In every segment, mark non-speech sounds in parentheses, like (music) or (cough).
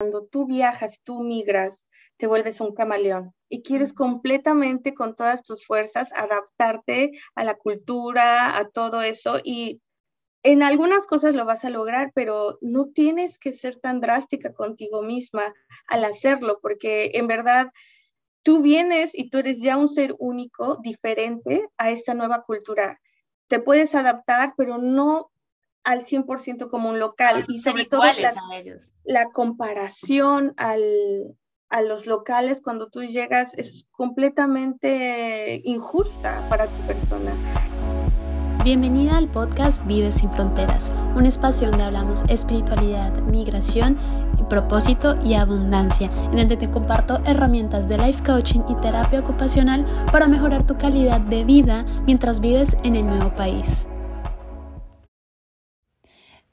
cuando tú viajas, tú migras, te vuelves un camaleón y quieres completamente con todas tus fuerzas adaptarte a la cultura, a todo eso y en algunas cosas lo vas a lograr, pero no tienes que ser tan drástica contigo misma al hacerlo, porque en verdad tú vienes y tú eres ya un ser único, diferente a esta nueva cultura. Te puedes adaptar, pero no al 100% como un local. y sobre todo la, la comparación al, a los locales cuando tú llegas es completamente injusta para tu persona. Bienvenida al podcast Vive sin Fronteras, un espacio donde hablamos espiritualidad, migración, propósito y abundancia, en donde te comparto herramientas de life coaching y terapia ocupacional para mejorar tu calidad de vida mientras vives en el nuevo país.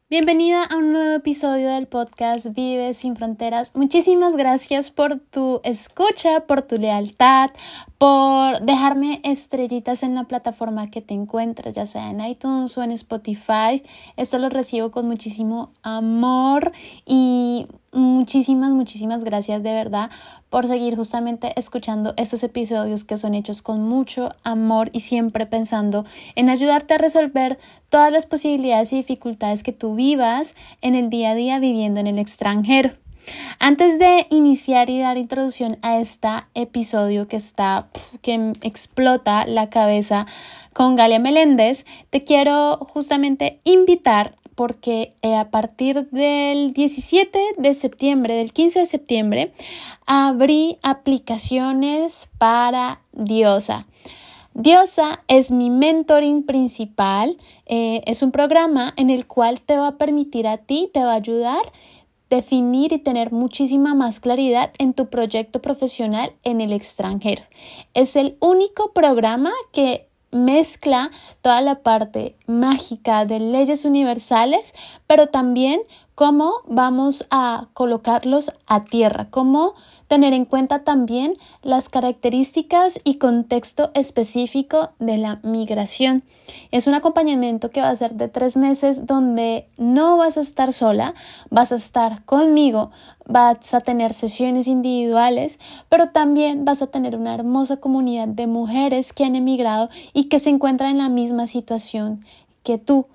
Bienvenida a un nuevo episodio del podcast Vive sin Fronteras. Muchísimas gracias por tu escucha, por tu lealtad, por dejarme estrellitas en la plataforma que te encuentres, ya sea en iTunes o en Spotify. Esto lo recibo con muchísimo amor y muchísimas, muchísimas gracias de verdad por seguir justamente escuchando estos episodios que son hechos con mucho amor y siempre pensando en ayudarte a resolver todas las posibilidades y dificultades que tú vivas en el día a día viviendo en el extranjero. Antes de iniciar y dar introducción a este episodio que está que explota la cabeza con Galia Meléndez, te quiero justamente invitar porque eh, a partir del 17 de septiembre, del 15 de septiembre, abrí aplicaciones para Diosa. Diosa es mi mentoring principal, eh, es un programa en el cual te va a permitir a ti, te va a ayudar definir y tener muchísima más claridad en tu proyecto profesional en el extranjero. Es el único programa que mezcla toda la parte mágica de leyes universales, pero también cómo vamos a colocarlos a tierra, cómo tener en cuenta también las características y contexto específico de la migración. Es un acompañamiento que va a ser de tres meses donde no vas a estar sola, vas a estar conmigo, vas a tener sesiones individuales, pero también vas a tener una hermosa comunidad de mujeres que han emigrado y que se encuentran en la misma situación que tú.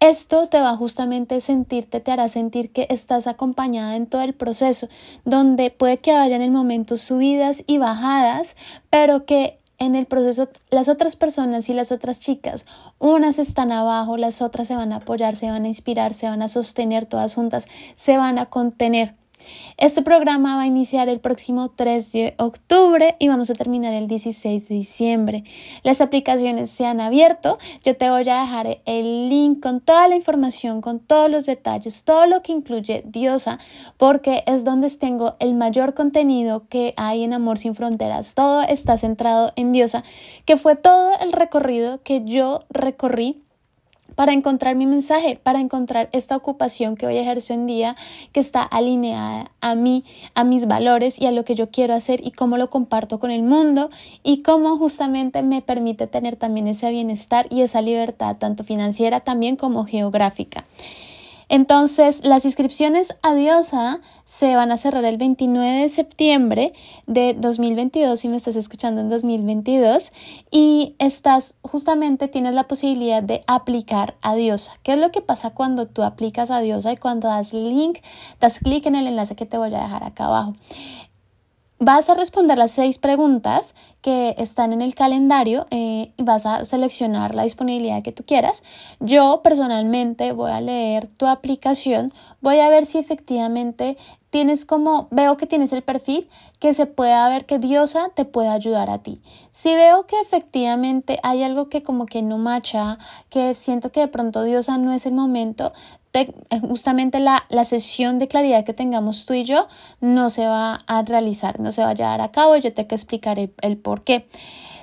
Esto te va justamente a sentirte, te hará sentir que estás acompañada en todo el proceso, donde puede que vayan en momentos subidas y bajadas, pero que en el proceso las otras personas y las otras chicas, unas están abajo, las otras se van a apoyar, se van a inspirar, se van a sostener todas juntas, se van a contener. Este programa va a iniciar el próximo 3 de octubre y vamos a terminar el 16 de diciembre. Las aplicaciones se han abierto. Yo te voy a dejar el link con toda la información, con todos los detalles, todo lo que incluye Diosa, porque es donde tengo el mayor contenido que hay en Amor sin Fronteras. Todo está centrado en Diosa, que fue todo el recorrido que yo recorrí para encontrar mi mensaje, para encontrar esta ocupación que hoy ejerzo en día, que está alineada a mí, a mis valores y a lo que yo quiero hacer y cómo lo comparto con el mundo y cómo justamente me permite tener también ese bienestar y esa libertad, tanto financiera también como geográfica. Entonces, las inscripciones a Diosa se van a cerrar el 29 de septiembre de 2022, si me estás escuchando en 2022, y estás justamente tienes la posibilidad de aplicar a Diosa. ¿Qué es lo que pasa cuando tú aplicas a Diosa y cuando das link, das clic en el enlace que te voy a dejar acá abajo? Vas a responder las seis preguntas que están en el calendario eh, y vas a seleccionar la disponibilidad que tú quieras. Yo personalmente voy a leer tu aplicación, voy a ver si efectivamente tienes como, veo que tienes el perfil, que se pueda ver que Diosa te puede ayudar a ti. Si veo que efectivamente hay algo que como que no macha, que siento que de pronto Diosa no es el momento, justamente la, sesión de claridad que tengamos tú y yo no se va a realizar, no se va a llevar a cabo, yo te explicaré el por qué.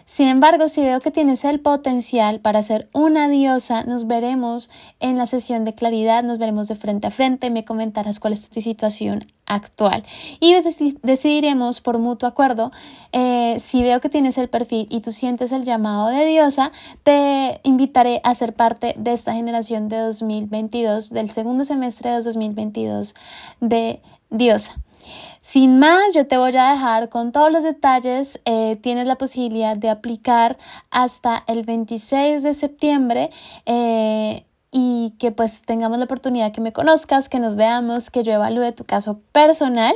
Sin embargo, si veo que tienes el potencial para ser una diosa, nos veremos en la sesión de claridad, nos veremos de frente a frente, me comentarás cuál es tu situación actual y decidiremos por mutuo acuerdo eh, si veo que tienes el perfil y tú sientes el llamado de diosa, te invitaré a ser parte de esta generación de 2022, del segundo semestre de 2022 de diosa. Sin más, yo te voy a dejar con todos los detalles. Eh, tienes la posibilidad de aplicar hasta el 26 de septiembre. Eh, y que pues tengamos la oportunidad que me conozcas, que nos veamos, que yo evalúe tu caso personal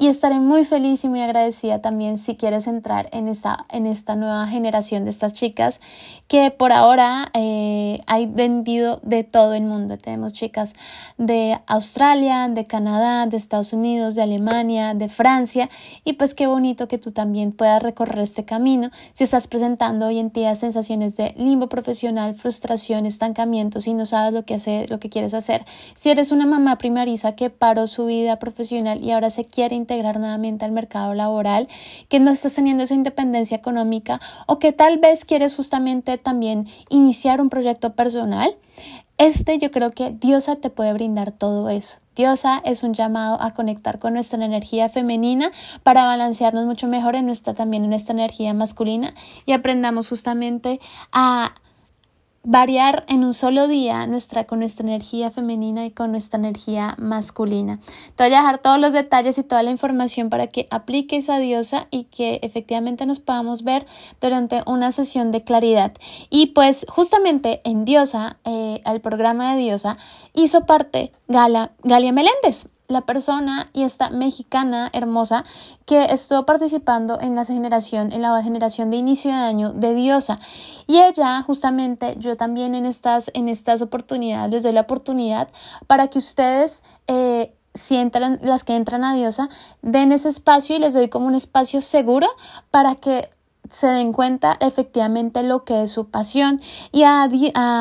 y estaré muy feliz y muy agradecida también si quieres entrar en esta, en esta nueva generación de estas chicas que por ahora eh, hay vendido de todo el mundo. Tenemos chicas de Australia, de Canadá, de Estados Unidos, de Alemania, de Francia y pues qué bonito que tú también puedas recorrer este camino si estás presentando hoy en día sensaciones de limbo profesional, frustración, estancamiento, si no sabes lo que, hace, lo que quieres hacer. Si eres una mamá primariza que paró su vida profesional y ahora se quiere integrar nuevamente al mercado laboral, que no estás teniendo esa independencia económica o que tal vez quieres justamente también iniciar un proyecto personal, este yo creo que Diosa te puede brindar todo eso. Diosa es un llamado a conectar con nuestra energía femenina para balancearnos mucho mejor en nuestra también en nuestra energía masculina y aprendamos justamente a variar en un solo día nuestra, con nuestra energía femenina y con nuestra energía masculina. Te voy a dejar todos los detalles y toda la información para que apliques a diosa y que efectivamente nos podamos ver durante una sesión de claridad. Y pues justamente en diosa, eh, al programa de diosa, hizo parte Gala, Galia Meléndez la persona y esta mexicana hermosa que estuvo participando en la generación, en la generación de inicio de año de Diosa. Y ella, justamente, yo también en estas, en estas oportunidades les doy la oportunidad para que ustedes eh, las que entran a Diosa, den ese espacio y les doy como un espacio seguro para que se den cuenta efectivamente lo que es su pasión. Y a,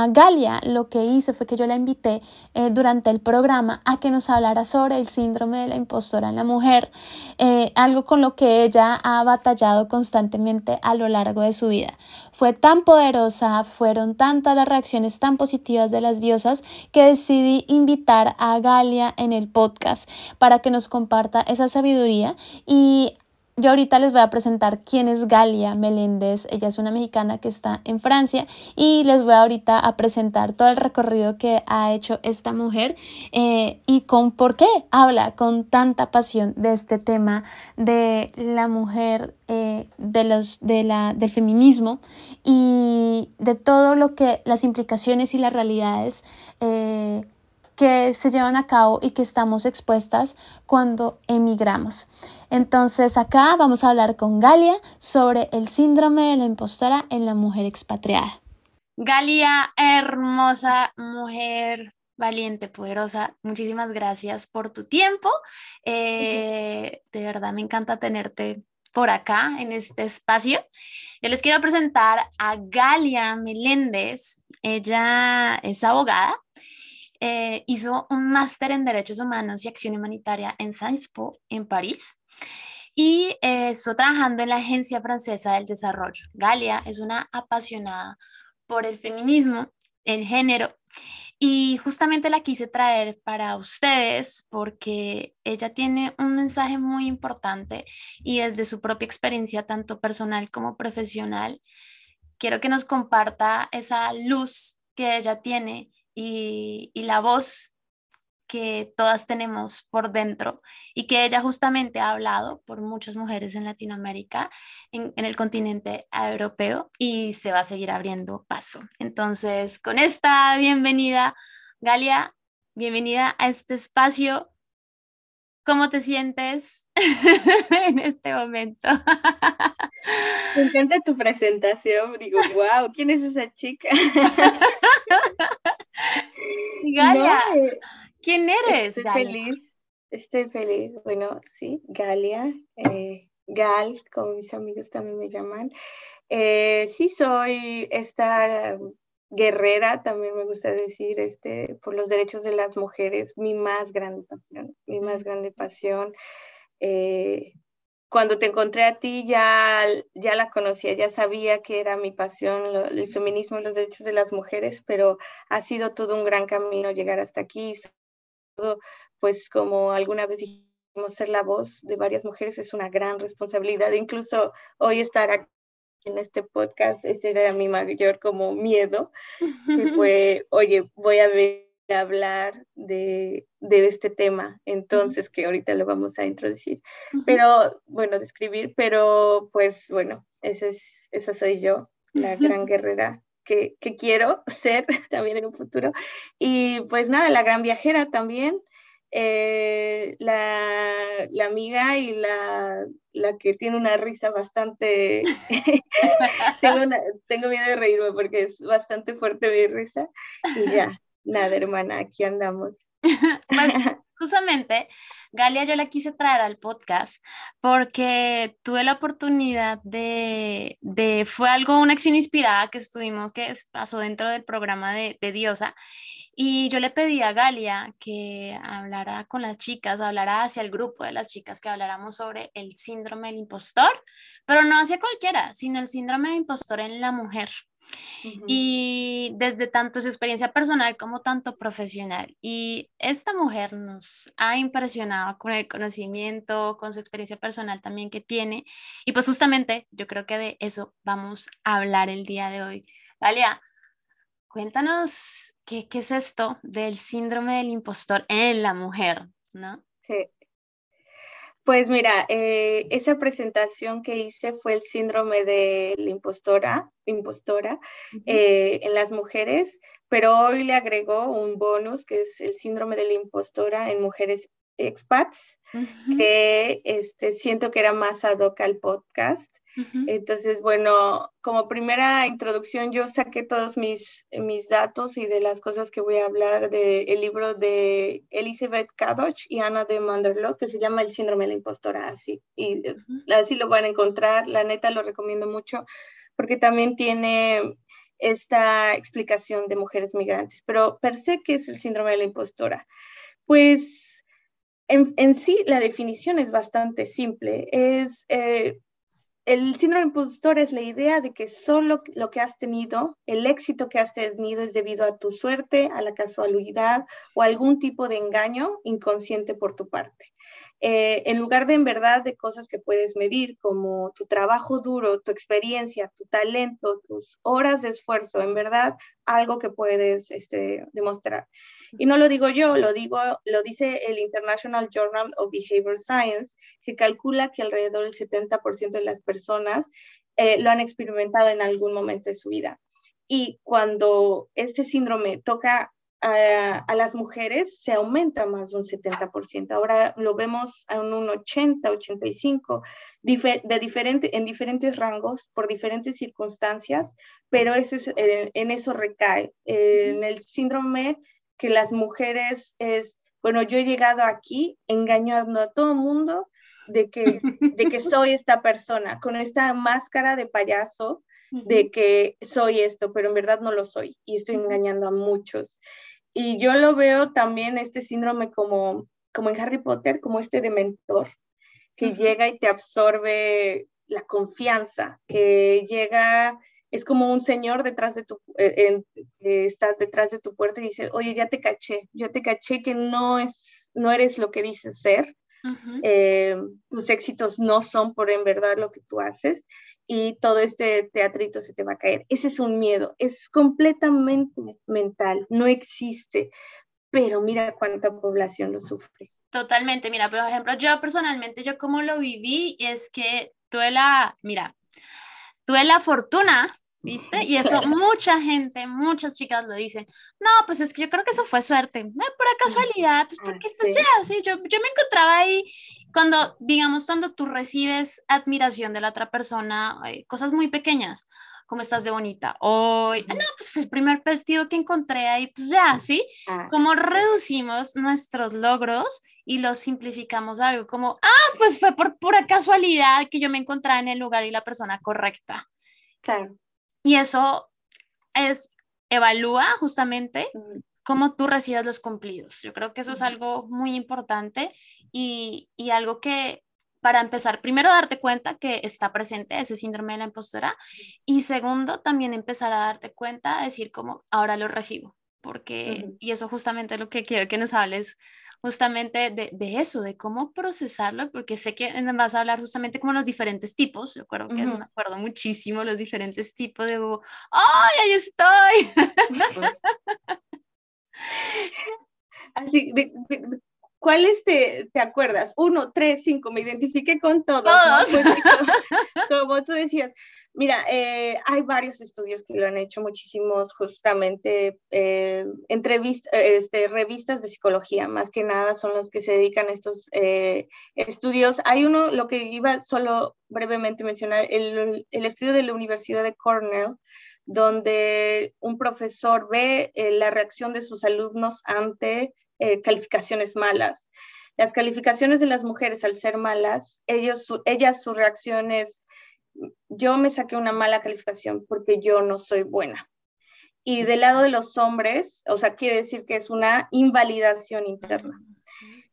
Galia lo que hice fue que yo la invité eh, durante el programa a que nos hablara sobre el síndrome de la impostora en la mujer, eh, algo con lo que ella ha batallado constantemente a lo largo de su vida. Fue tan poderosa, fueron tantas las reacciones tan positivas de las diosas que decidí invitar a Galia en el podcast para que nos comparta esa sabiduría y yo ahorita les voy a presentar quién es Galia Meléndez. Ella es una mexicana que está en Francia y les voy ahorita a presentar todo el recorrido que ha hecho esta mujer eh, y con por qué habla con tanta pasión de este tema de la mujer, eh, de los, de la, del feminismo y de todo lo que las implicaciones y las realidades eh, que se llevan a cabo y que estamos expuestas cuando emigramos. Entonces acá vamos a hablar con Galia sobre el síndrome de la impostora en la mujer expatriada. Galia, hermosa mujer, valiente, poderosa, muchísimas gracias por tu tiempo. Eh, de verdad me encanta tenerte por acá en este espacio. Yo les quiero presentar a Galia Meléndez. Ella es abogada eh, hizo un máster en Derechos Humanos y Acción Humanitaria en Sciences Po en París y eh, estuvo trabajando en la Agencia Francesa del Desarrollo. Galia es una apasionada por el feminismo, el género, y justamente la quise traer para ustedes porque ella tiene un mensaje muy importante y desde su propia experiencia, tanto personal como profesional, quiero que nos comparta esa luz que ella tiene y, la voz que todas tenemos por dentro y que ella justamente ha hablado por muchas mujeres en Latinoamérica, en, el continente europeo y se va a seguir abriendo paso. Entonces, con esta bienvenida, Galia, bienvenida a este espacio. ¿Cómo te sientes (laughs) en este momento? (laughs) Me encanta tu presentación. Digo, wow, ¿quién es esa chica? (laughs) Galia, ¿quién eres? Estoy feliz, estoy feliz. Bueno, sí, Galia, eh, Gal, como mis amigos también me llaman. Eh, sí, soy esta guerrera, también me gusta decir, este, por los derechos de las mujeres, mi más grande pasión, mi más grande pasión. Eh, cuando te encontré a ti ya, ya la conocía, ya sabía que era mi pasión el feminismo y los derechos de las mujeres, pero ha sido todo un gran camino llegar hasta aquí. Todo, pues como alguna vez dijimos, ser la voz de varias mujeres es una gran responsabilidad. Incluso hoy estar aquí en este podcast, este era mi mayor como miedo, que (laughs) fue, oye, voy a ver hablar de, este tema, entonces, que ahorita lo vamos a introducir, pero bueno, describir, pero pues bueno, esa, es, esa soy yo, la gran guerrera que, quiero (laughs) ser también en un futuro. Y pues nada, la gran viajera también, eh, la, amiga y la, que tiene una risa bastante... (laughs) tengo, tengo miedo de reírme porque es bastante fuerte mi risa. Y ya, nada, hermana, aquí andamos. (laughs) pues (laughs) justamente, Galia yo la quise traer al podcast porque tuve la oportunidad de, de, fue algo, una acción inspirada que estuvimos, que pasó dentro del programa de, de Diosa. Y yo le pedí a Galia que hablara con las chicas, hablara hacia el grupo de las chicas, que habláramos sobre el síndrome del impostor, pero no hacia cualquiera, sino el síndrome del impostor en la mujer. Y desde tanto su experiencia personal como tanto profesional. Y esta mujer nos ha impresionado con el conocimiento, con su experiencia personal también que tiene. Y pues justamente yo creo que de eso vamos a hablar el día de hoy. Valia, cuéntanos qué, qué es esto del síndrome del impostor en la mujer, ¿no? Sí. Pues mira, eh, esa presentación que hice fue el síndrome de la impostora, impostora eh, en las mujeres, pero hoy le agregó un bonus que es el síndrome de la impostora en mujeres expats, que este, siento que era más ad hoc al podcast. Entonces, bueno, como primera introducción, yo saqué todos mis, mis datos y de las cosas que voy a hablar del libro de Elizabeth Kadoch y Ana de Manderlock, que se llama El síndrome de la impostora, así. Y eh, así lo van a encontrar, la neta lo recomiendo mucho, porque también tiene esta explicación de mujeres migrantes. Pero per se, ¿qué es el síndrome de la impostora? Pues en, en sí la definición es bastante simple. Es eh, el síndrome impostor es la idea de que solo lo que has tenido, el éxito que has tenido es debido a tu suerte, a la casualidad o algún tipo de engaño inconsciente por tu parte. Eh, en lugar de en verdad de cosas que puedes medir, como tu trabajo duro, tu experiencia, tu talento, tus horas de esfuerzo, en verdad algo que puedes este, demostrar. Y no lo digo yo, lo, digo, lo dice el International Journal of Behavior Science, que calcula que alrededor del 70% de las personas eh, lo han experimentado en algún momento de su vida. Y cuando este síndrome toca a, las mujeres, se aumenta más de un 70%. Ahora lo vemos a un 80, 85, de diferente, en diferentes rangos, por diferentes circunstancias, pero ese es, eh, en eso recae. en el síndrome que las mujeres es, bueno, yo he llegado aquí engañando a todo el mundo de que, de que (laughs) soy esta persona, con esta máscara de payaso de que soy esto, pero en verdad no lo soy y estoy engañando a muchos. Y yo lo veo también este síndrome como, como en Harry Potter, como este de mentor, que llega y te absorbe la confianza, que llega es como un señor detrás de tu, eh, estás detrás de tu puerta y dice, oye, ya te caché, ya te caché que no, es, no eres lo que dices ser, eh, tus éxitos no son por en verdad lo que tú haces y todo este teatrito se te va a caer. Ese es un miedo, es completamente mental, no existe, pero mira cuánta población lo sufre. Totalmente, mira, por ejemplo, yo personalmente, yo como lo viví, es que tuve la, mira, tuve fortuna, ¿viste? Y eso (laughs) mucha gente, muchas chicas lo dicen. No, pues es que yo creo que eso fue suerte, no, pura casualidad, pues porque pues, ya, sí, yo, yo me encontraba ahí cuando, digamos, cuando tú recibes admiración de la otra persona, eh, cosas muy pequeñas, como estás de bonita, hoy, ah, no, pues fue el primer vestido que encontré ahí, pues ya, ¿sí? Ah, como reducimos nuestros logros y los simplificamos algo, como, ah, pues fue por pura casualidad que yo me encontraba en el lugar y la persona correcta. Claro. Y eso es, evalúa justamente cómo tú recibes los cumplidos. Yo creo que eso es algo muy importante y, y algo que para empezar, primero darte cuenta que está presente ese síndrome de la impostora y segundo, también empezar a darte cuenta, decir como ahora lo recibo, porque, y eso justamente es lo que quiero que nos hables justamente de, de, eso, de cómo procesarlo, porque sé que vas a hablar justamente como los diferentes tipos, yo acuerdo que eso me acuerdo muchísimo, los diferentes tipos de, ¡ay, ahí estoy! (laughs) Así, de, ¿Cuáles te, te, acuerdas? Uno, tres, cinco, me identifiqué con todos. Pues, (laughs) como, tú decías, mira, eh, hay varios estudios que lo han hecho, muchísimos justamente eh, este, revistas de psicología, más que nada son los que se dedican a estos eh, estudios. Hay uno, lo que iba solo brevemente mencionar, el, el estudio de la Universidad de Cornell, donde un profesor ve eh, la reacción de sus alumnos ante eh, calificaciones malas. Las calificaciones de las mujeres al ser malas, ellos, ellas su reacción es, yo me saqué una mala calificación porque yo no soy buena. Y del lado de los hombres, o sea, quiere decir que es una invalidación interna.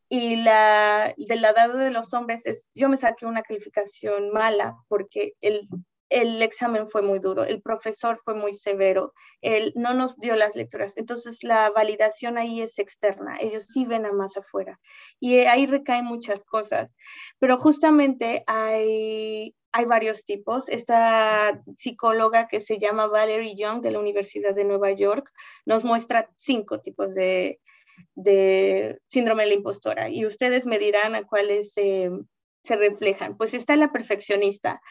Y la, del lado de los hombres es, yo me saqué una calificación mala porque el el examen fue muy duro, el profesor fue muy severo, él no nos dio las lecturas, entonces la validación ahí es externa, ellos sí ven a más afuera y ahí recaen muchas cosas, pero justamente hay, hay varios tipos. Esta psicóloga que se llama Valerie Young de la Universidad de Nueva York nos muestra cinco tipos de, síndrome de la impostora y ustedes me dirán a cuáles se reflejan. Pues está la perfeccionista.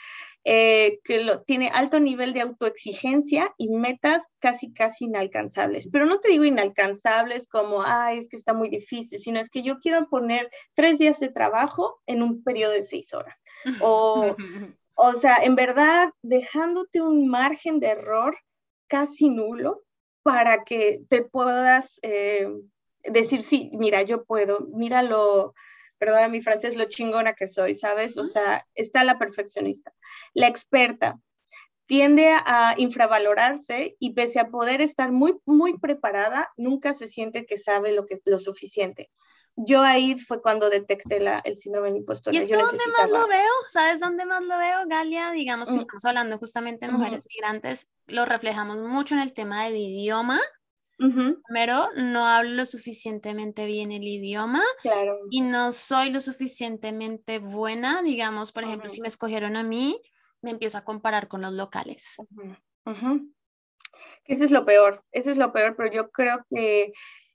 Eh, que lo, tiene alto nivel de autoexigencia y metas casi, casi inalcanzables. Pero no te digo inalcanzables como, ay, es que está muy difícil, sino es que yo quiero poner tres días de trabajo en un periodo de seis horas. O, (laughs) o sea, en verdad, dejándote un margen de error casi nulo para que te puedas eh, decir, sí, mira, yo puedo, míralo perdona mi francés, lo chingona que soy, ¿sabes? O sea, está la perfeccionista. La experta tiende a infravalorarse y pese a poder estar muy, muy preparada, nunca se siente que sabe lo, que, lo suficiente. Yo ahí fue cuando detecté la, el síndrome del impostor. ¿Y es dónde más lo veo? ¿Sabes dónde más lo veo, Galia? Digamos que mm. estamos hablando justamente de mujeres migrantes, lo reflejamos mucho en el tema del idioma, Primero, no hablo lo suficientemente bien el idioma claro. y no soy lo suficientemente buena. Digamos, por ejemplo, si me escogieron a mí, me empiezo a comparar con los locales. Eso es lo peor, eso es lo peor, pero yo creo que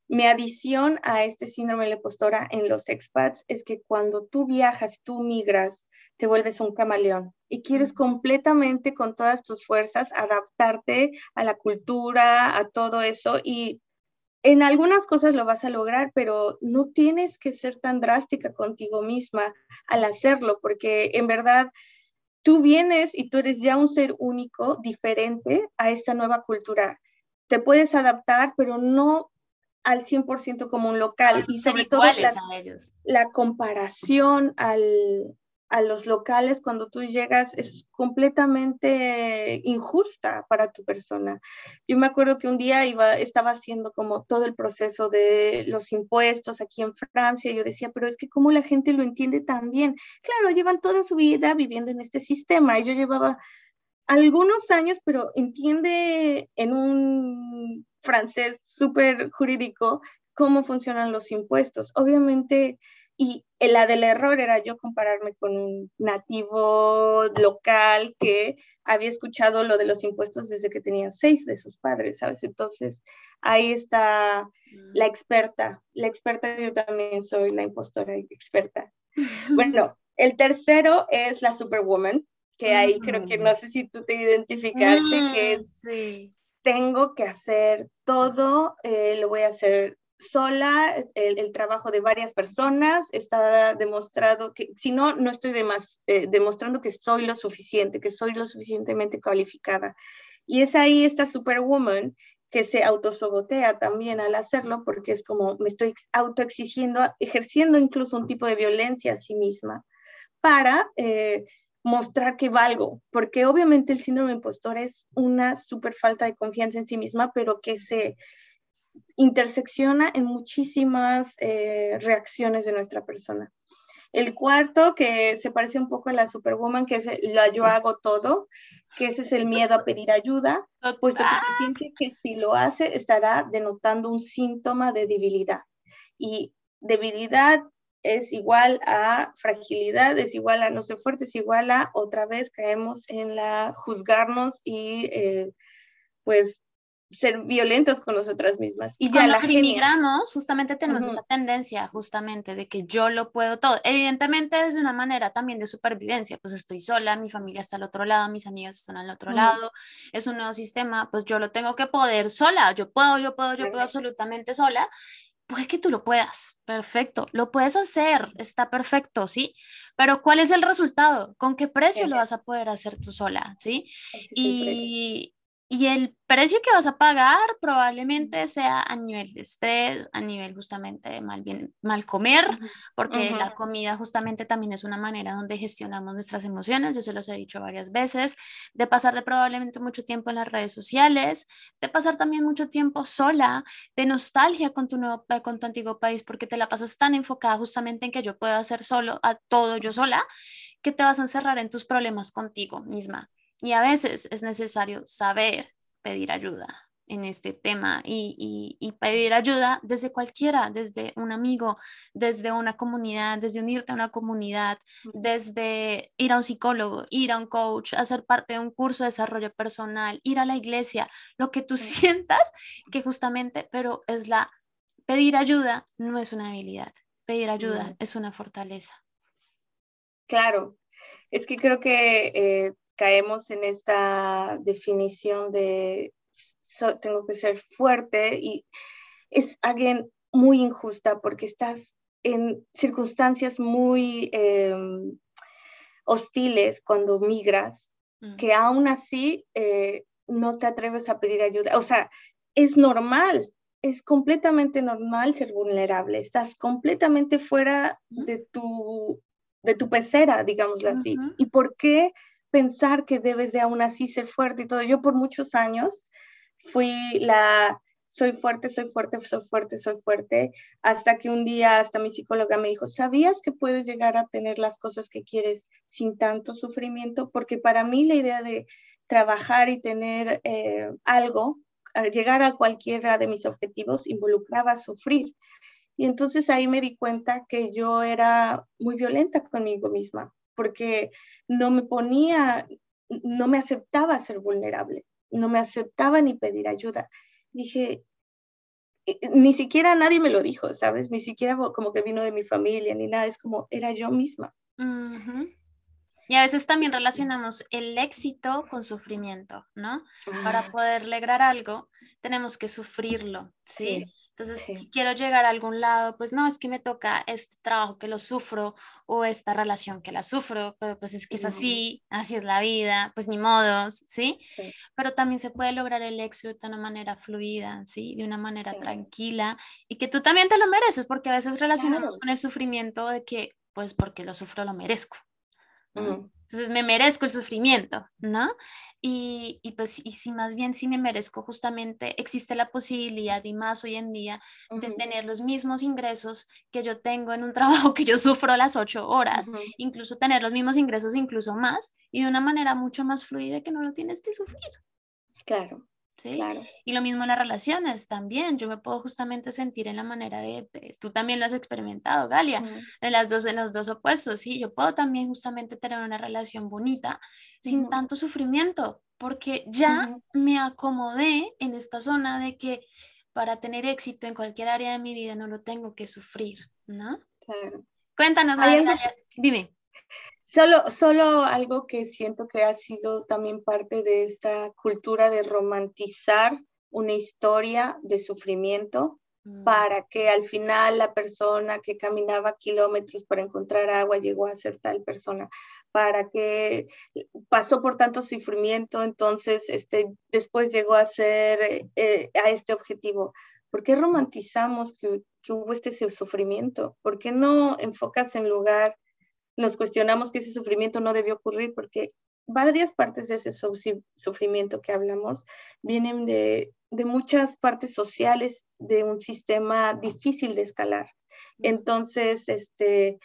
mi adición a este síndrome de la impostora en los expats es que cuando tú viajas, tú migras, te vuelves un camaleón y quieres completamente con todas tus fuerzas adaptarte a la cultura, a todo eso y en algunas cosas lo vas a lograr, pero no tienes que ser tan drástica contigo misma al hacerlo, porque en verdad tú vienes y tú eres ya un ser único, diferente a esta nueva cultura. Te puedes adaptar, pero no al 100% como un local y sobre todo la, la, comparación al, a los locales cuando tú llegas es completamente injusta para tu persona. Yo me acuerdo que un día iba, estaba haciendo como todo el proceso de los impuestos aquí en Francia y yo decía, pero es que cómo la gente lo entiende tan bien. Claro, llevan toda su vida viviendo en este sistema y yo llevaba algunos años, pero entiende en un francés súper jurídico cómo funcionan los impuestos. Obviamente, y la del error era yo compararme con un nativo local que había escuchado lo de los impuestos desde que tenía seis de sus padres, ¿sabes? Entonces, ahí está mm. la experta. La experta yo también soy la impostora experta. (laughs) Bueno, el tercero es la Superwoman, que ahí creo que no sé si tú te identificaste, que mm, es, tengo que hacer todo, eh, lo voy a hacer sola, el, trabajo de varias personas, está demostrado que, si no, no estoy eh, demostrando que soy lo suficiente, que soy lo suficientemente cualificada. Y es ahí esta superwoman que se autosobotea también al hacerlo, porque es como me estoy autoexigiendo, ejerciendo incluso un tipo de violencia a sí misma para eh, mostrar que valgo, porque obviamente el síndrome impostor es una súper falta de confianza en sí misma, pero que se intersecciona en muchísimas eh, reacciones de nuestra persona. El cuarto, que se parece un poco a la Superwoman, que es la yo hago todo, que ese es el miedo a pedir ayuda, puesto que se siente que si lo hace estará denotando un síntoma de debilidad. Y debilidad es igual a fragilidad, es igual a no ser fuerte, es igual a otra vez caemos en la juzgarnos y eh, pues ser violentos con nosotras mismas. Y Cuando ya la inmigramos, justamente tenemos esa tendencia, justamente, de que yo lo puedo todo. Evidentemente es una manera también de supervivencia, pues estoy sola, mi familia está al otro lado, mis amigas están al otro lado, es un nuevo sistema, pues yo lo tengo que poder sola, yo puedo, yo puedo, yo puedo absolutamente sola. Pues que tú lo puedas, perfecto, lo puedes hacer, está perfecto, ¿sí? Pero ¿cuál es el resultado? ¿Con qué precio lo vas a poder hacer tú sola, ¿sí? Y, y el precio que vas a pagar probablemente sea a nivel de estrés, a nivel justamente de mal, bien, mal comer, porque la comida justamente también es una manera donde gestionamos nuestras emociones, yo se los he dicho varias veces, de pasar de probablemente mucho tiempo en las redes sociales, de pasar también mucho tiempo sola, de nostalgia con tu, nuevo, con tu antiguo país, porque te la pasas tan enfocada justamente en que yo puedo hacer solo a todo yo sola, que te vas a encerrar en tus problemas contigo misma. Y a veces es necesario saber pedir ayuda en este tema y, pedir ayuda desde cualquiera, desde un amigo, desde una comunidad, desde unirte a una comunidad, desde ir a un psicólogo, ir a un coach, hacer parte de un curso de desarrollo personal, ir a la iglesia, lo que tú (laughs) sientas que justamente, pero es la pedir ayuda no es una habilidad, pedir ayuda es una fortaleza. Claro, es que creo que eh, caemos en esta definición de tengo que ser fuerte y es alguien muy injusta porque estás en circunstancias muy em, hostiles cuando migras, mm. que aún así eh, no te atreves a pedir ayuda. O sea, es normal, es completamente normal ser vulnerable, estás completamente fuera de tu, de tu pecera, digámoslo así. ¿Y por qué pensar que debes de aún así ser fuerte y todo. Yo por muchos años fui la, soy fuerte, soy fuerte, soy fuerte, soy fuerte, hasta que un día hasta mi psicóloga me dijo, ¿sabías que puedes llegar a tener las cosas que quieres sin tanto sufrimiento? Porque para mí la idea de trabajar y tener eh, algo, llegar a cualquiera de mis objetivos involucraba sufrir. Y entonces ahí me di cuenta que yo era muy violenta conmigo misma, porque no me ponía, no me aceptaba ser vulnerable, no me aceptaba ni pedir ayuda. Dije, eh, ni siquiera nadie me lo dijo, ¿sabes? Ni siquiera como que vino de mi familia ni nada, es como era yo misma. Y a veces también relacionamos el éxito con sufrimiento, ¿no? Para ah. poder lograr algo, tenemos que sufrirlo, ¿sí? Entonces, si quiero llegar a algún lado, pues no, es que me toca este trabajo que lo sufro o esta relación que la sufro, pero pues es que es así, así es la vida, pues ni modos, ¿sí? Pero también se puede lograr el éxito de una manera fluida, ¿sí? De una manera tranquila y que tú también te lo mereces, porque a veces relacionamos con el sufrimiento de que, pues porque lo sufro, lo merezco. Entonces me merezco el sufrimiento, ¿no? Y, y, pues, y si más bien si me merezco, justamente existe la posibilidad y más hoy en día de tener los mismos ingresos que yo tengo en un (laughs) trabajo que yo sufro las ocho horas, incluso tener los mismos ingresos, incluso más, y de una manera mucho más fluida que no lo tienes que sufrir. Claro. Y lo mismo en las relaciones también. Yo me puedo justamente sentir en la manera de, tú también lo has experimentado, Galia, en, las dos, en los dos opuestos, ¿sí? Yo puedo también justamente tener una relación bonita sin tanto sufrimiento, porque ya me acomodé en esta zona de que para tener éxito en cualquier área de mi vida no lo tengo que sufrir, ¿no? Cuéntanos, Galia, dime. Solo, solo algo que siento que ha sido también parte de esta cultura de romantizar una historia de sufrimiento mm. para que al final la persona que caminaba kilómetros para encontrar agua llegó a ser tal persona, para que pasó por tanto sufrimiento, entonces este, después llegó a ser eh, a este objetivo. ¿Por qué romantizamos que, que hubo este sufrimiento? ¿Por qué no enfocas en lugar nos cuestionamos que ese sufrimiento no debió ocurrir porque varias partes de ese sufrimiento que hablamos vienen de, muchas partes sociales de un sistema difícil de escalar. Entonces, este,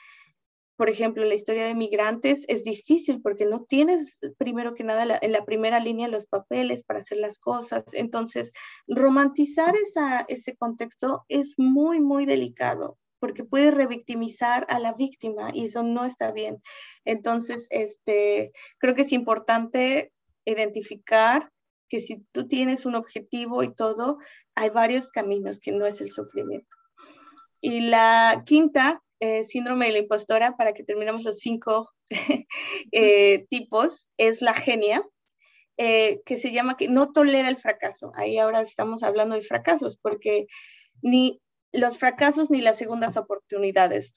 por ejemplo, la historia de migrantes es difícil porque no tienes, primero que nada, en la primera línea los papeles para hacer las cosas. Entonces, romantizar esa, ese contexto es muy, muy delicado porque puede revictimizar a la víctima y eso no está bien. Entonces, este, creo que es importante identificar que si tú tienes un objetivo y todo, hay varios caminos que no es el sufrimiento. Y la quinta, eh, síndrome de la impostora, para que terminemos los cinco (laughs) eh, tipos, es la genia, eh, que se llama que no tolera el fracaso. Ahí ahora estamos hablando de fracasos, porque ni los fracasos ni las segundas oportunidades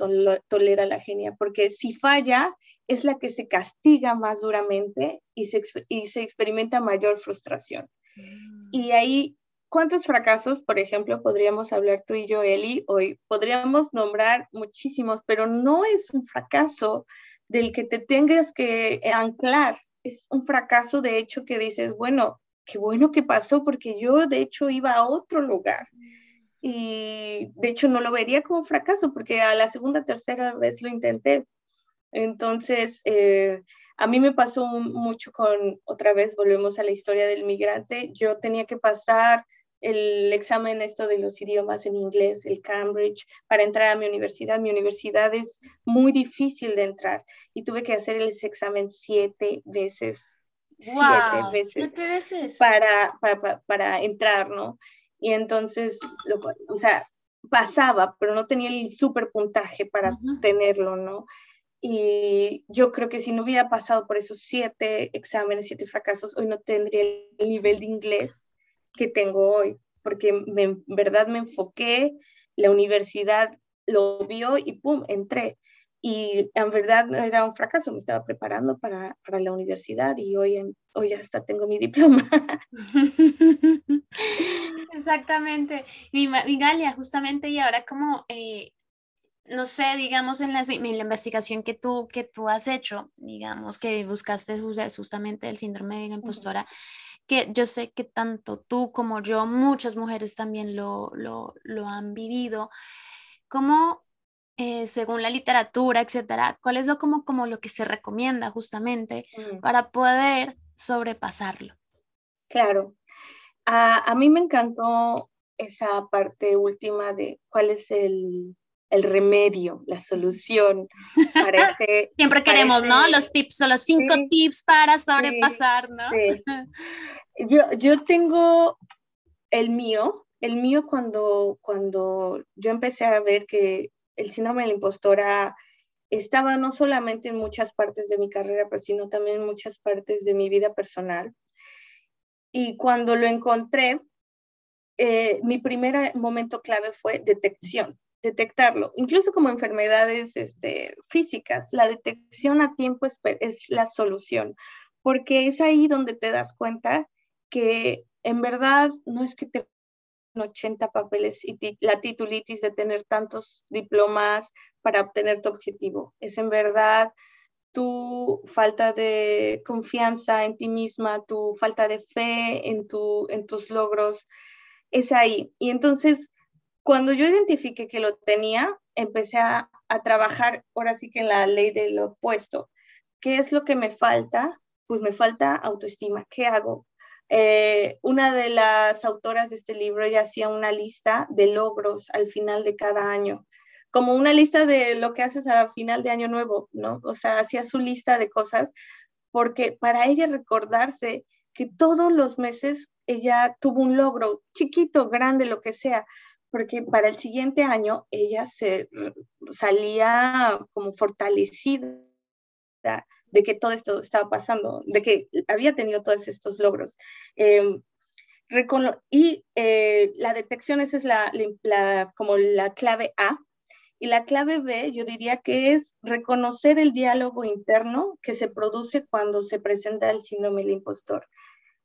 tolera la genia, porque si falla es la que se castiga más duramente y se, y se experimenta mayor frustración. Mm. Y ahí, ¿cuántos fracasos, por ejemplo, podríamos hablar tú y yo, Eli, hoy? Podríamos nombrar muchísimos, pero no es un fracaso del que te tengas que anclar, es un fracaso de hecho que dices, bueno, qué bueno que pasó porque yo de hecho iba a otro lugar y de hecho no lo vería como fracaso porque a la segunda, tercera vez lo intenté. Entonces, eh, a mí me pasó mucho con, otra vez volvemos a la historia del migrante, yo tenía que pasar el examen esto de los idiomas en inglés, el Cambridge, para entrar a mi universidad. Mi universidad es muy difícil de entrar y tuve que hacer ese examen siete veces. siete veces. Siete veces. Para, para, para entrar, ¿no? Y entonces, lo, o sea, pasaba, pero no tenía el super puntaje para tenerlo, ¿no? Y yo creo que si no hubiera pasado por esos siete exámenes, siete fracasos, hoy no tendría el nivel de inglés que tengo hoy, porque en verdad me enfoqué, la universidad lo vio y pum, entré y en verdad era un fracaso, me estaba preparando para, para la universidad y hoy, hoy hasta tengo mi diploma. (laughs) Exactamente. Y, Galia, justamente, y ahora como, eh, no sé, digamos, en la, en la, investigación que tú, que tú has hecho, digamos, que buscaste justamente el síndrome de la impostora, que yo sé que tanto tú como yo, muchas mujeres también lo, lo, lo han vivido. ¿Cómo eh, según la literatura, etcétera, cuál es lo como, como lo que se recomienda justamente mm. para poder sobrepasarlo. Claro. A, mí me encantó esa parte última de cuál es el, remedio, la solución para (laughs) este... Siempre queremos, ¿no? Este los tips, son los cinco tips para sobrepasar, ¿no? (laughs) Yo, yo tengo el mío, el mío cuando, cuando yo empecé a ver que el síndrome de la impostora estaba no solamente en muchas partes de mi carrera, pero sino también en muchas partes de mi vida personal. Y cuando lo encontré, eh, mi primer momento clave fue detección, detectarlo, incluso como enfermedades este, físicas. La detección a tiempo es, es la solución, porque es ahí donde te das cuenta que en verdad no es que te 80 papeles y la titulitis de tener tantos diplomas para obtener tu objetivo. Es en verdad tu falta de confianza en ti misma, tu falta de fe en, tu, en tus logros, es ahí. Y entonces, cuando yo identifiqué que lo tenía, empecé a, a trabajar ahora sí que en la ley de lo opuesto. ¿Qué es lo que me falta? Pues me falta autoestima. ¿Qué hago? Eh, una de las autoras de este libro ya hacía una lista de logros al final de cada año, como una lista de lo que haces al final de año nuevo, ¿no? O sea, hacía su lista de cosas porque para ella recordarse que todos los meses ella tuvo un logro, chiquito, grande, lo que sea, porque para el siguiente año ella se salía como fortalecida de que todo esto estaba pasando, de que había tenido todos estos logros. Em, y eh, la detección, esa es la, como la clave A. Y la clave B, yo diría que es reconocer el diálogo interno que se produce cuando se presenta el síndrome del impostor.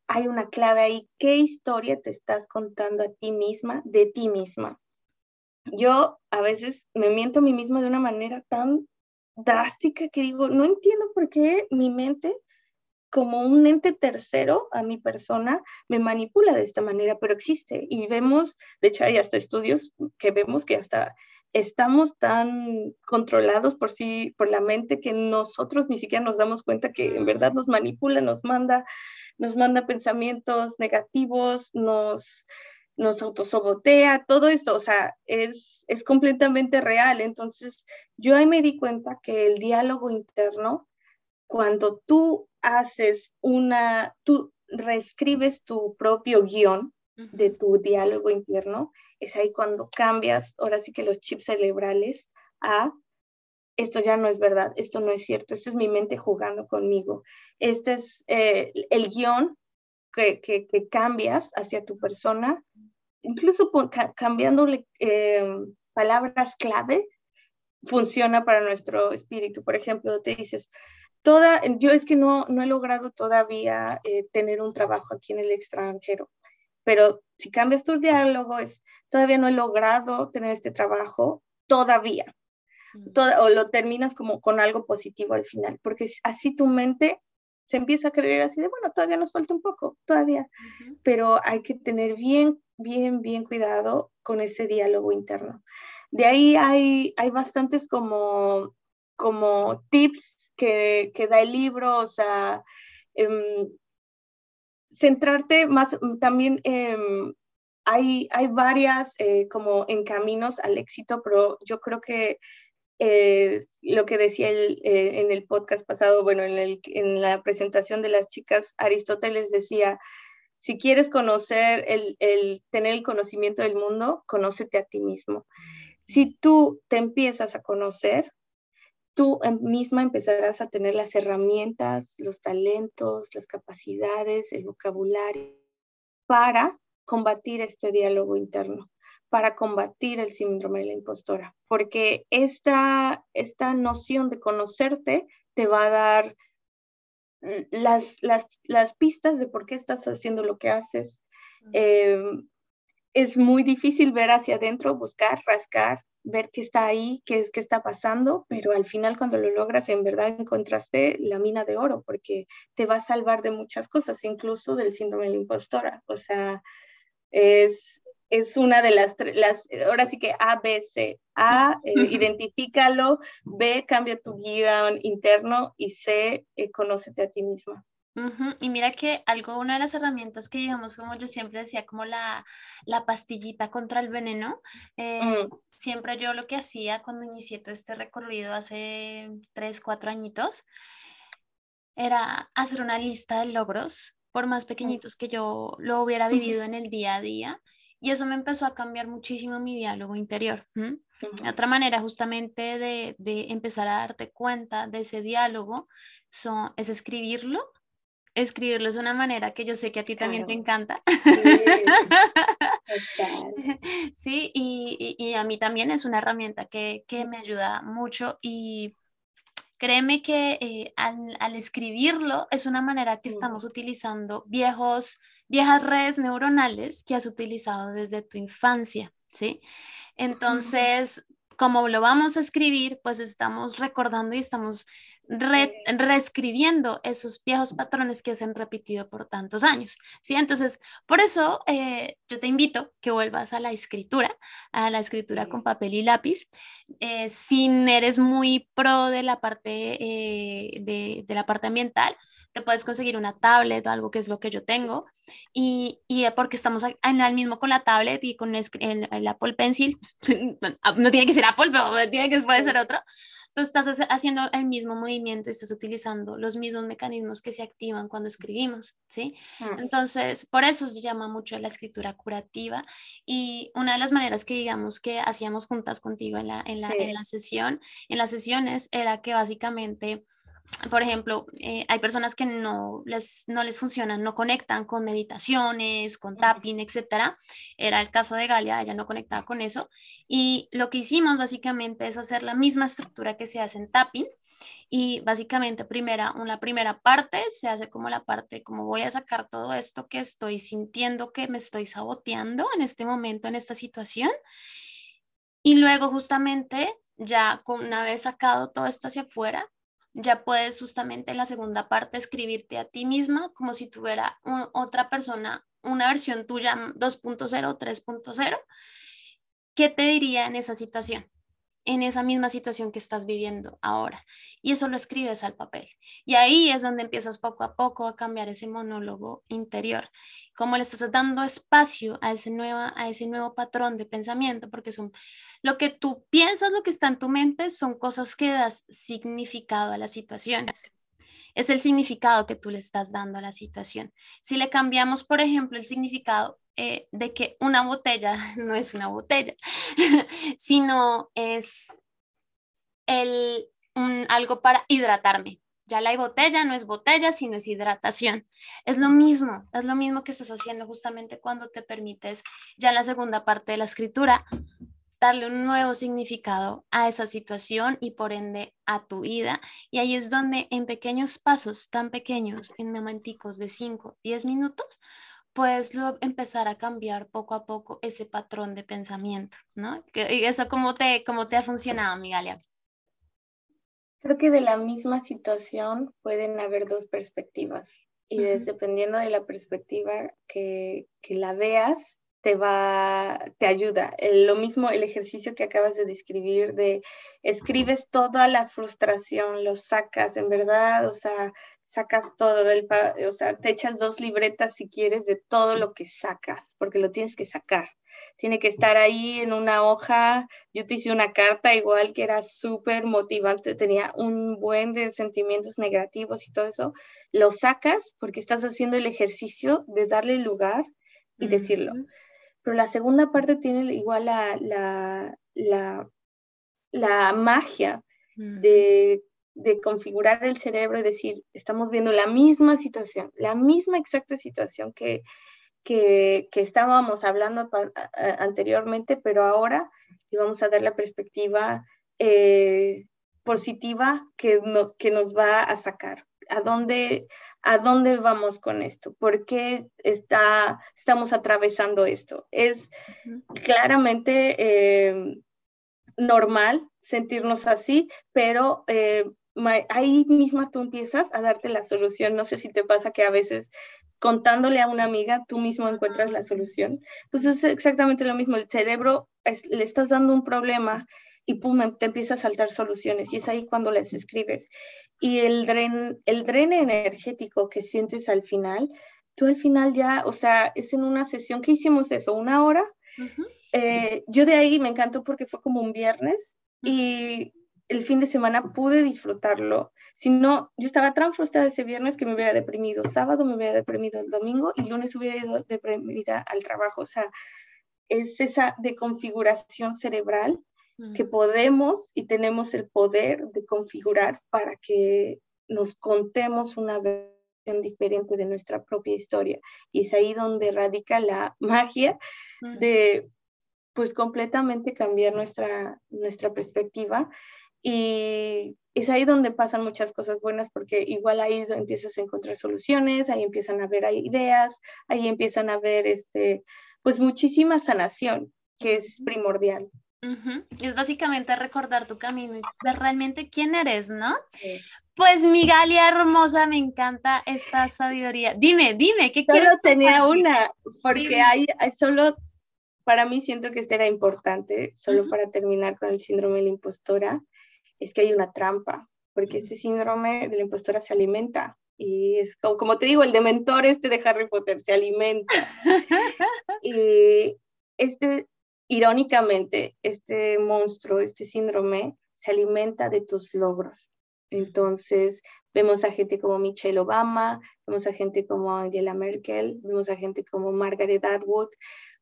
Hay una clave ahí. ¿Qué historia te estás contando a ti misma, de ti misma? Yo a veces me miento a mí misma de una manera tan drástica que digo, no entiendo por qué mi mente, como un ente tercero a mi persona, me manipula de esta manera, pero existe. Y vemos, de hecho hay hasta estudios que vemos que hasta estamos tan controlados por sí, por la mente, que nosotros ni siquiera nos damos cuenta que en verdad nos manipula, nos manda, nos manda pensamientos negativos, nos, nos autosobotea, todo esto, o sea, es, es completamente real. Entonces, yo ahí me di cuenta que el diálogo interno, cuando tú haces una, tú reescribes tu propio guion de tu diálogo interno, es ahí cuando cambias, ahora sí que los chips cerebrales a esto ya no es verdad, esto no es cierto, esto es mi mente jugando conmigo, este es eh, el guion que, que, cambias hacia tu persona, incluso cambiándole em, palabras clave, funciona para nuestro espíritu. Por ejemplo, te dices, toda, yo es que no, no he logrado todavía eh, tener un trabajo aquí en el extranjero, pero si cambias tu diálogo es, todavía no he logrado tener este trabajo, todavía. o lo terminas como con algo positivo al final, porque así tu mente se empieza a creer así de, bueno, todavía nos falta un poco, todavía, pero hay que tener bien, bien, bien cuidado con ese diálogo interno. De ahí hay, hay bastantes como, como tips que, que da el libro, o sea, em, centrarte más también hay, hay varias eh, como en caminos al éxito, pero yo creo que eh, lo que decía el, eh, en el podcast pasado, bueno, en, el, en, la presentación de las chicas, Aristóteles decía, si quieres conocer, tener el conocimiento del mundo, conócete a ti mismo. Si tú te empiezas a conocer, tú em, misma empezarás a tener las herramientas, los talentos, las capacidades, el vocabulario para combatir este diálogo interno para combatir el síndrome de la impostora, porque esta, esta noción de conocerte te va a dar las, las, las pistas de por qué estás haciendo lo que haces. Em, es muy difícil ver hacia adentro, buscar, rascar, ver qué está ahí, qué es qué está pasando, pero al final cuando lo logras en verdad encontraste la mina de oro porque te va a salvar de muchas cosas, incluso del síndrome de la impostora. O sea, es, es una de las, las ahora sí que A, B, C. A, eh, identifícalo, B, cambia tu guion interno. Y C, eh, conócete a ti misma. Y mira que algo, una de las herramientas que digamos, como yo siempre decía, como la, la pastillita contra el veneno, eh, siempre yo lo que hacía cuando inicié todo este recorrido hace tres, cuatro añitos, era hacer una lista de logros, por más pequeñitos que yo lo hubiera vivido en el día a día, y eso me empezó a cambiar muchísimo mi diálogo interior. Otra manera justamente de, de, empezar a darte cuenta de ese diálogo son, es escribirlo. Escribirlo es una manera que yo sé que a ti también te encanta. Sí, (laughs) y, y, a mí también es una herramienta que, que me ayuda mucho y créeme que eh, al, al, escribirlo es una manera que estamos utilizando viejos viejas redes neuronales que has utilizado desde tu infancia, ¿sí? Entonces, como lo vamos a escribir, pues estamos recordando y estamos reescribiendo esos viejos patrones que se han repetido por tantos años, ¿sí? Entonces, por eso eh, yo te invito que vuelvas a la escritura, a la escritura con papel y lápiz. Eh, si eres muy pro de la parte, eh, de, de la parte ambiental, te puedes conseguir una tablet o algo que es lo que yo tengo. Y, y porque estamos en el mismo con la tablet y con el, el, Apple Pencil, (laughs) ah, no tiene que ser Apple, pero (laughs) tiene que puede ser otro. Tú estás haciendo el mismo movimiento y estás utilizando los mismos mecanismos que se activan cuando escribimos, ¿sí? Mm. Entonces, por eso se llama mucho la escritura curativa. Y una de las maneras que digamos que hacíamos juntas contigo en la, en la, en la sesión, en las sesiones, era que básicamente por ejemplo, eh, hay personas que no les, no les funcionan, no conectan con meditaciones, con tapping, etc. Era el caso de Galia, ella no conectaba con eso. Y lo que hicimos básicamente es hacer la misma estructura que se hace en tapping. Y básicamente primera, una primera parte se hace como la parte, como voy a sacar todo esto que estoy sintiendo que me estoy saboteando en este momento, en esta situación. Y luego justamente ya una vez sacado todo esto hacia afuera, ya puedes justamente en la segunda parte escribirte a ti misma como si tuviera otra persona, una versión tuya 2.0 o 3.0. ¿Qué te diría en esa situación? en esa misma situación que estás viviendo ahora. Y eso lo escribes al papel. Y ahí es donde empiezas poco a poco a cambiar ese monólogo interior. Como le estás dando espacio a ese, nueva, a ese nuevo patrón de pensamiento, porque son lo que tú piensas, lo que está en tu mente, son cosas que das significado a las situaciones. es el significado que tú le estás dando a la situación. Si le cambiamos, por ejemplo, el significado eh, de que una botella (laughs) no es una botella, (laughs) sino es el, algo para hidratarme. Ya la botella no es botella, sino es hidratación. Es lo mismo, es lo mismo que estás haciendo justamente cuando te permites ya en la segunda parte de la escritura darle un nuevo significado a esa situación y por ende a tu vida. Y ahí es donde en pequeños pasos tan pequeños, en momenticos de 5, 10 minutos, puedes empezar a cambiar poco a poco ese patrón de pensamiento, ¿no? ¿Y eso cómo te, cómo te ha funcionado, Migalia? Creo que de la misma situación pueden haber dos perspectivas y dependiendo de la perspectiva que, que la veas, te va, te ayuda. lo mismo el ejercicio que acabas de describir de escribes toda la frustración, lo sacas, en verdad, o sea, sacas todo del, o sea, te echas dos libretas si quieres de todo lo que sacas, porque lo tienes que sacar. Tiene que estar ahí en una hoja. Yo te hice una carta igual que era súper motivante, tenía un buen de sentimientos negativos y todo eso. Lo sacas porque estás haciendo el ejercicio de darle lugar y decirlo. Pero la segunda parte tiene igual la, la, la, la magia de, de, configurar el cerebro y decir, estamos viendo la misma situación, la misma exacta situación que, que, que estábamos hablando anteriormente, pero ahora le vamos a dar la perspectiva eh, positiva que nos, que nos va a sacar. ¿A dónde, ¿A dónde vamos con esto? ¿Por qué está, estamos atravesando esto? Es claramente eh, normal sentirnos así, pero eh, ahí misma tú empiezas a darte la solución. No sé si te pasa que a veces contándole a una amiga, tú mismo encuentras la solución. Pues es exactamente lo mismo. El cerebro le estás dando un problema y pum, te empieza a saltar soluciones y es ahí cuando les escribes. Y el dren, el dren energético que sientes al final, tú al final ya, o sea, es en una sesión que hicimos eso, una hora. Eh, yo de ahí me encantó porque fue como un viernes y el fin de semana pude disfrutarlo. Si no, yo estaba tan frustrada ese viernes que me hubiera deprimido. Sábado me hubiera deprimido el domingo y lunes hubiera ido deprimida al trabajo. O sea, es esa deconfiguración cerebral que podemos y tenemos el poder de configurar para que nos contemos una versión diferente de nuestra propia historia. Y es ahí donde radica la (laughs) magia de pues completamente cambiar nuestra, nuestra perspectiva y es ahí donde pasan muchas cosas buenas porque igual ahí empiezas a encontrar soluciones, ahí empiezan a ver ideas, ahí empiezan a ver este, pues muchísima sanación que es primordial. Es básicamente recordar tu camino y ver realmente quién eres, ¿no? Pues mi Galia hermosa, me encanta esta sabiduría. Dime, dime, ¿qué quieres? Solo tenía una, porque hay, solo, para mí siento que este era importante, solo para terminar con el síndrome de la impostora, es que hay una trampa, porque este síndrome de la impostora se alimenta. Y es como, como te digo, el dementor este de Harry Potter se alimenta. (laughs) y este irónicamente, este monstruo, este síndrome, se alimenta de tus logros. Entonces, vemos a gente como Michelle Obama, vemos a gente como Angela Merkel, vemos a gente como Margaret Atwood,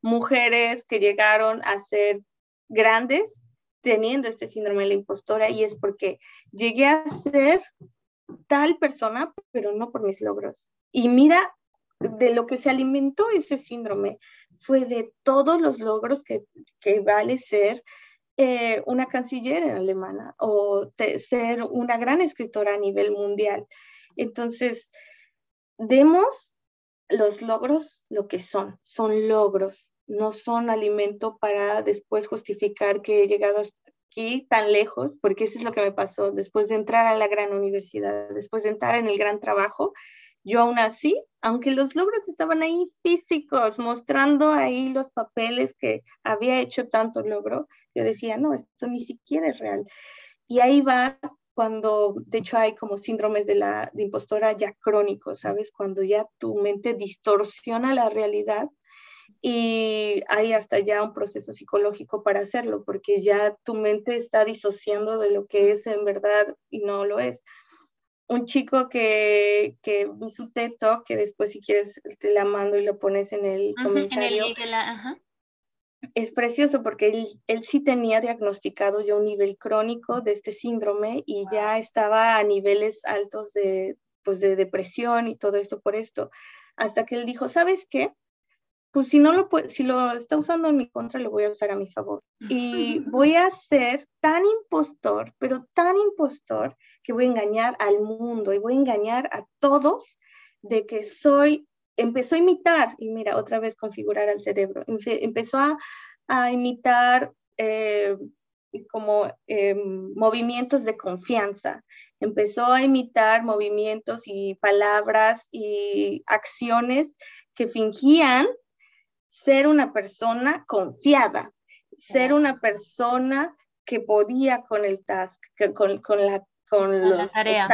mujeres que llegaron a ser grandes teniendo este síndrome de la impostora y es porque llegué a ser tal persona, pero no por mis logros. Y mira de lo que se alimentó ese síndrome fue de todos los logros que, vale ser eh, una canciller en alemana o ser una gran escritora a nivel mundial. Entonces, demos los logros lo que son, son logros, no son alimento para después justificar que he llegado aquí tan lejos, porque eso es lo que me pasó después de entrar a la gran universidad, después de entrar en el gran trabajo, yo aún así, aunque los logros estaban ahí físicos, mostrando ahí los papeles que había hecho tanto logro, yo decía, no, esto ni siquiera es real. Y ahí va cuando, de hecho, hay como síndromes de la de impostora ya crónicos, ¿sabes? Cuando ya tu mente distorsiona la realidad y hay hasta ya un proceso psicológico para hacerlo, porque ya tu mente está disociando de lo que es en verdad y no lo es. Un chico que, que su teto, que después si quieres te la mando y lo pones en el comentario. Es precioso porque él, él, sí tenía diagnosticado ya un nivel crónico de este síndrome y ya estaba a niveles altos de, pues, de depresión y todo esto por esto. Hasta que él dijo, ¿sabes qué? Pues si no lo si lo está usando en mi contra, lo voy a usar a mi favor. Y voy a ser tan impostor, pero tan impostor, que voy a engañar al mundo y voy a engañar a todos de que soy, empezó a imitar, y mira, otra vez configurar al cerebro, empezó a, imitar eh, como em, movimientos de confianza, empezó a imitar movimientos y palabras y acciones que fingían ser una persona confiada, ser una persona que podía con el task, con, la, con, la tarea.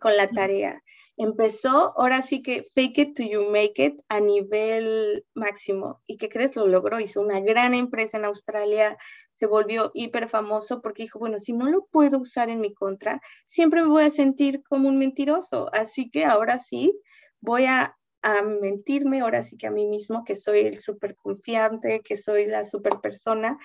con la tarea. Empezó, ahora sí que fake it till you make it a nivel máximo. ¿Y qué crees? Lo logró. Hizo una gran empresa en Australia, se volvió hiper famoso porque dijo, bueno, si no lo puedo usar en mi contra, siempre me voy a sentir como un mentiroso. Así que ahora sí voy a a mentirme ahora sí que a mí mismo que soy el súper confiante, que soy la súper persona.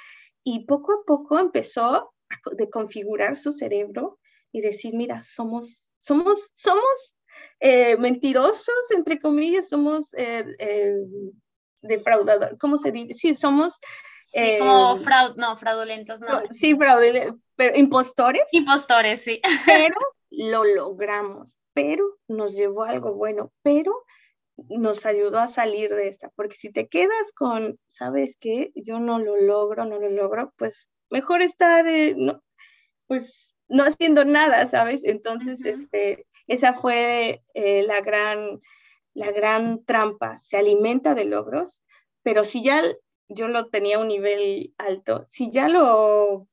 Y poco a poco empezó a de configurar su cerebro y decir, mira, somos, somos, somos eh, mentirosos, entre comillas, somos eh, eh, defraudadores, ¿cómo se dice? Sí, somos... Sí, como fraud, no, fraudulentos, no. Sí, fraudulentos, pero impostores. Impostores, sí. Pero (laughs) lo logramos, pero nos llevó a algo bueno, pero nos ayudó a salir de esta, porque si te quedas con, ¿sabes qué? Yo no lo logro, no lo logro, pues mejor estar, eh, no, pues no haciendo nada, ¿sabes? Entonces, este, esa fue eh, la, gran, la gran trampa, se alimenta de logros, pero si ya yo lo tenía a un nivel alto, si ya lo,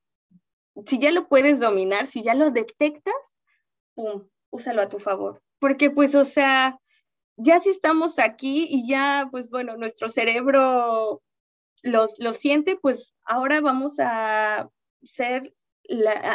si ya lo puedes dominar, si ya lo detectas, ¡pum!, úsalo a tu favor. Porque pues, o sea, ya si estamos aquí y ya, pues bueno, nuestro cerebro lo, lo siente, pues ahora vamos a ser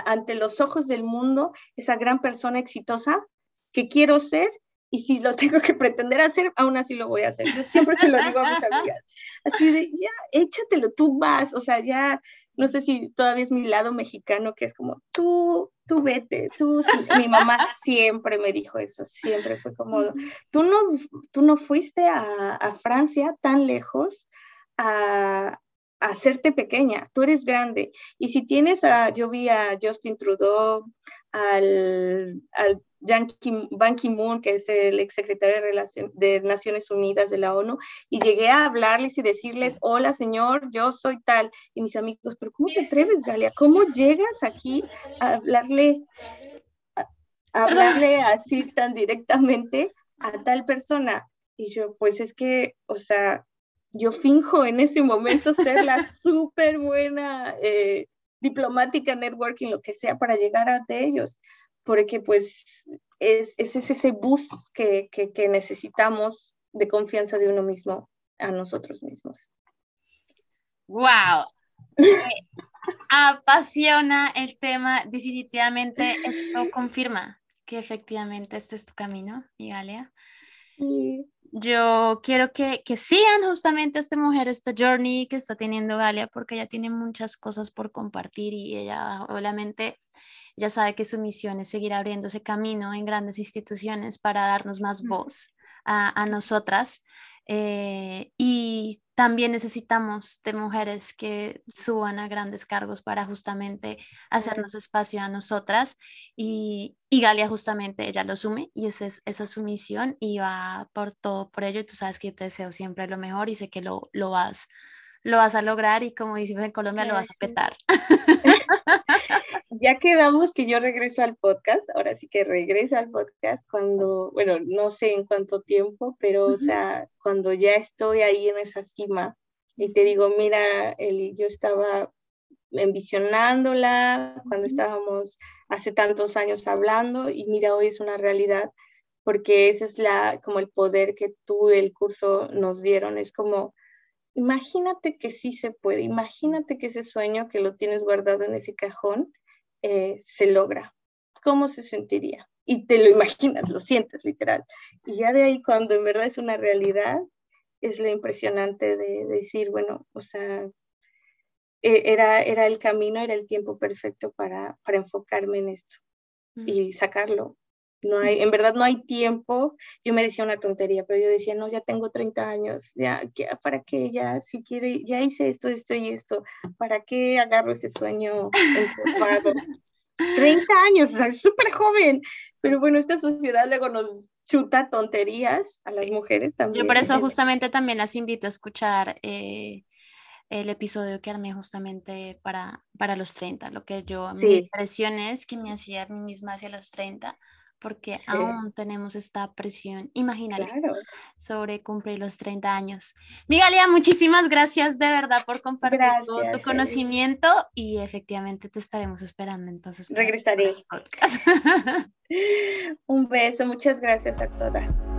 ante los ojos del mundo esa gran persona exitosa que quiero ser y si lo (laughs) tengo que pretender hacer, aún así lo voy a hacer. Yo siempre se lo digo a mis (laughs) amigas. Así de, ya, échatelo, tú vas, o sea, ya, no sé si todavía es mi lado mexicano, que es como, tú, tú vete, tú, mi mamá (laughs) siempre me dijo eso, siempre fue como, tú no, tú no fuiste a, a Francia tan lejos a, a, hacerte pequeña, tú eres grande. Y si tienes a, yo vi a Justin Trudeau, al, al Ban Ki-moon, que es el exsecretario de, de Naciones Unidas de la ONU, y llegué a hablarles y decirles, hola señor, yo soy tal. Y mis amigos, pero ¿cómo te atreves, Galia? ¿Cómo llegas aquí a hablarle, a, hablarle así tan directamente a tal persona? Y yo, pues es que, o sea, yo finjo en ese momento ser la (laughs) súper buena eh, diplomática, networking, lo que sea, para llegar a ellos porque pues es, es ese boost que, que, necesitamos de confianza de uno mismo a nosotros mismos. ¡Wow! (laughs) apasiona el tema. Definitivamente esto confirma que efectivamente este es tu camino, Galia. Yo quiero que, que sigan justamente esta mujer, esta journey que está teniendo Galia, porque ella tiene muchas cosas por compartir y ella obviamente ya sabe que su misión es seguir abriéndose camino en grandes instituciones para darnos más voz a, nosotras. Eh, y también necesitamos de mujeres que suban a grandes cargos para justamente hacernos espacio a nosotras. Y, y Galia justamente, ella lo sume y esa es, esa es su misión y va por todo por ello. Y tú sabes que yo te deseo siempre lo mejor y sé que lo, lo vas lo vas a lograr y como decimos en Colombia, lo vas a petar. (laughs) (laughs) ya quedamos que yo regreso al podcast, ahora sí que regreso al podcast cuando, bueno, no sé en cuánto tiempo, pero o sea, cuando ya estoy ahí en esa cima y te digo, mira, yo estaba envisionándola cuando estábamos hace tantos años hablando y mira, hoy es una realidad porque ese es la, como el poder que tú, el curso nos dieron, es como imagínate que sí se puede, imagínate que ese sueño que lo tienes guardado en ese cajón eh, se logra. ¿Cómo se sentiría? y te lo imaginas, lo sientes literal. Y ya de ahí cuando en verdad es una realidad, es lo impresionante de, decir, bueno, o sea, e, era, era el camino, era el tiempo perfecto para, para enfocarme en esto mm. y sacarlo. No hay, en verdad no hay tiempo. Yo me decía una tontería, pero yo decía, no, ya tengo 30 años, ya, ¿para qué? Ya, si quiere, ya hice esto, esto y esto, ¿para qué agarro ese sueño 30 (laughs) años, o sea, súper joven. Pero bueno, esta sociedad luego nos chuta tonterías a las mujeres también. Yo por eso justamente también las invito a escuchar eh, el episodio que armé justamente para, para los 30. Lo que yo, mi impresión es que me hacía a mí misma hacia los 30 porque aún tenemos esta presión imaginaria sobre cumplir los 30 años. Migalia, muchísimas gracias de verdad por compartir tu conocimiento y efectivamente te estaremos esperando entonces. Regresaré. (laughs) Un beso, muchas gracias a todas.